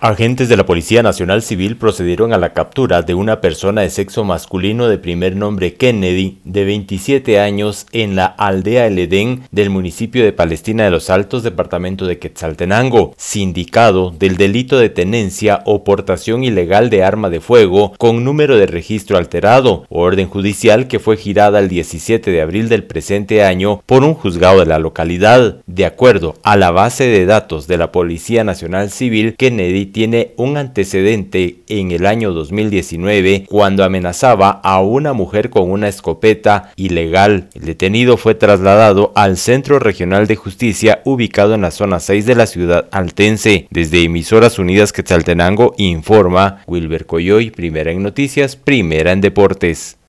Agentes de la Policía Nacional Civil procedieron a la captura de una persona de sexo masculino de primer nombre Kennedy, de 27 años, en la aldea El Edén del municipio de Palestina de los Altos, departamento de Quetzaltenango, sindicado del delito de tenencia o portación ilegal de arma de fuego con número de registro alterado, orden judicial que fue girada el 17 de abril del presente año por un juzgado de la localidad. De acuerdo a la base de datos de la Policía Nacional Civil, Kennedy tiene un antecedente en el año 2019 cuando amenazaba a una mujer con una escopeta ilegal. El detenido fue trasladado al Centro Regional de Justicia ubicado en la zona 6 de la ciudad altense. Desde Emisoras Unidas Quetzaltenango informa Wilber Coyoy, primera en noticias, primera en deportes.